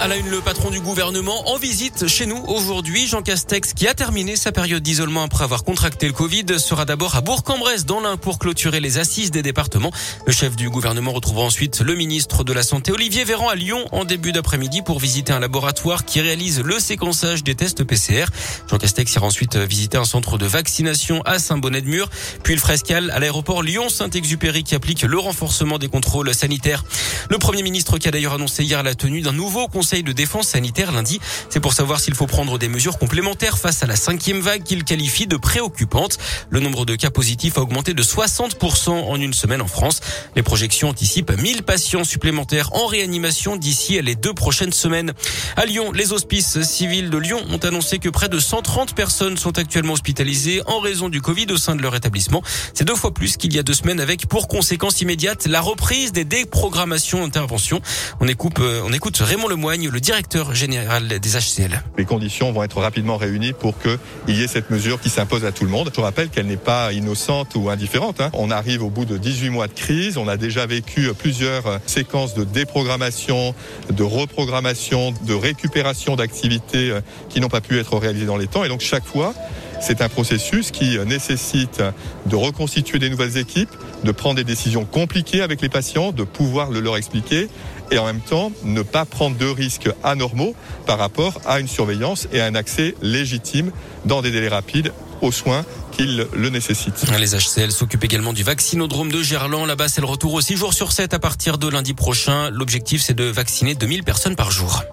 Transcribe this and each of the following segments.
À la une, le patron du gouvernement en visite chez nous aujourd'hui. Jean Castex, qui a terminé sa période d'isolement après avoir contracté le Covid, sera d'abord à Bourg-en-Bresse dans l'Ain pour clôturer les assises des départements. Le chef du gouvernement retrouvera ensuite le ministre de la Santé, Olivier Véran, à Lyon en début d'après-midi pour visiter un laboratoire qui réalise le séquençage des tests PCR. Jean Castex ira ensuite visiter un centre de vaccination à Saint-Bonnet-de-Mur, puis le frescal à l'aéroport Lyon-Saint-Exupéry qui applique le renforcement des contrôles sanitaires. Le premier ministre qui a d'ailleurs annoncé hier la tenue d'un nouveau conseil Conseil de défense sanitaire lundi. C'est pour savoir s'il faut prendre des mesures complémentaires face à la cinquième vague qu'il qualifie de préoccupante. Le nombre de cas positifs a augmenté de 60% en une semaine en France. Les projections anticipent 1000 patients supplémentaires en réanimation d'ici les deux prochaines semaines. À Lyon, les hospices civils de Lyon ont annoncé que près de 130 personnes sont actuellement hospitalisées en raison du Covid au sein de leur établissement. C'est deux fois plus qu'il y a deux semaines avec pour conséquence immédiate la reprise des déprogrammations d'intervention. On écoute, euh, on écoute Raymond Lemoyne le directeur général des HCL. Les conditions vont être rapidement réunies pour qu'il y ait cette mesure qui s'impose à tout le monde. Je rappelle qu'elle n'est pas innocente ou indifférente. Hein. On arrive au bout de 18 mois de crise. On a déjà vécu plusieurs séquences de déprogrammation, de reprogrammation, de récupération d'activités euh, qui n'ont pas pu être réalisées dans les temps. Et donc chaque fois, c'est un processus qui nécessite de reconstituer des nouvelles équipes, de prendre des décisions compliquées avec les patients, de pouvoir le leur expliquer et en même temps ne pas prendre de risques anormaux par rapport à une surveillance et à un accès légitime dans des délais rapides aux soins qu'ils le nécessitent. Les HCL s'occupent également du vaccinodrome de Gerland. Là-bas, c'est le retour aux 6 jours sur 7 à partir de lundi prochain. L'objectif, c'est de vacciner 2000 personnes par jour.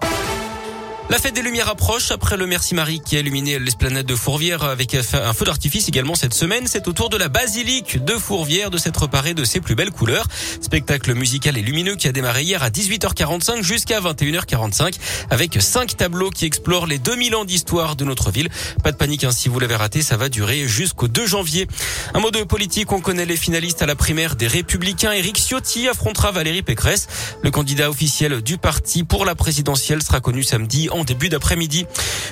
La fête des Lumières approche après le Merci Marie qui a illuminé l'esplanade de Fourvière avec un feu d'artifice également cette semaine. C'est au tour de la basilique de Fourvière de s'être parée de ses plus belles couleurs. Spectacle musical et lumineux qui a démarré hier à 18h45 jusqu'à 21h45 avec cinq tableaux qui explorent les 2000 ans d'histoire de notre ville. Pas de panique hein, si vous l'avez raté, ça va durer jusqu'au 2 janvier. Un mot de politique, on connaît les finalistes à la primaire des Républicains. Éric Ciotti affrontera Valérie Pécresse. Le candidat officiel du parti pour la présidentielle sera connu samedi en début d'après-midi.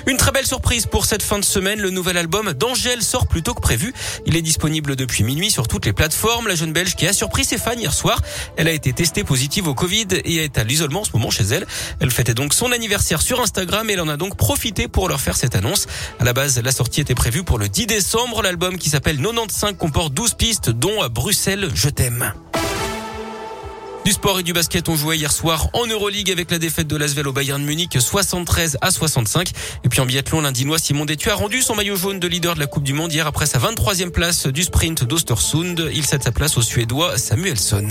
Une très belle surprise pour cette fin de semaine. Le nouvel album d'Angèle sort plus tôt que prévu. Il est disponible depuis minuit sur toutes les plateformes. La jeune Belge qui a surpris ses fans hier soir. Elle a été testée positive au Covid et est à l'isolement en ce moment chez elle. Elle fêtait donc son anniversaire sur Instagram et elle en a donc profité pour leur faire cette annonce. À la base, la sortie était prévue pour le 10 décembre. L'album qui s'appelle 95 comporte 12 pistes dont à Bruxelles, je t'aime. Du sport et du basket ont joué hier soir en Euroleague avec la défaite de l'Asvel au Bayern Munich 73 à 65. Et puis en biathlon, l'Indinois Simon Détu a rendu son maillot jaune de leader de la Coupe du Monde hier après sa 23e place du sprint d'Ostersund. Il cède sa place au Suédois Samuelsson.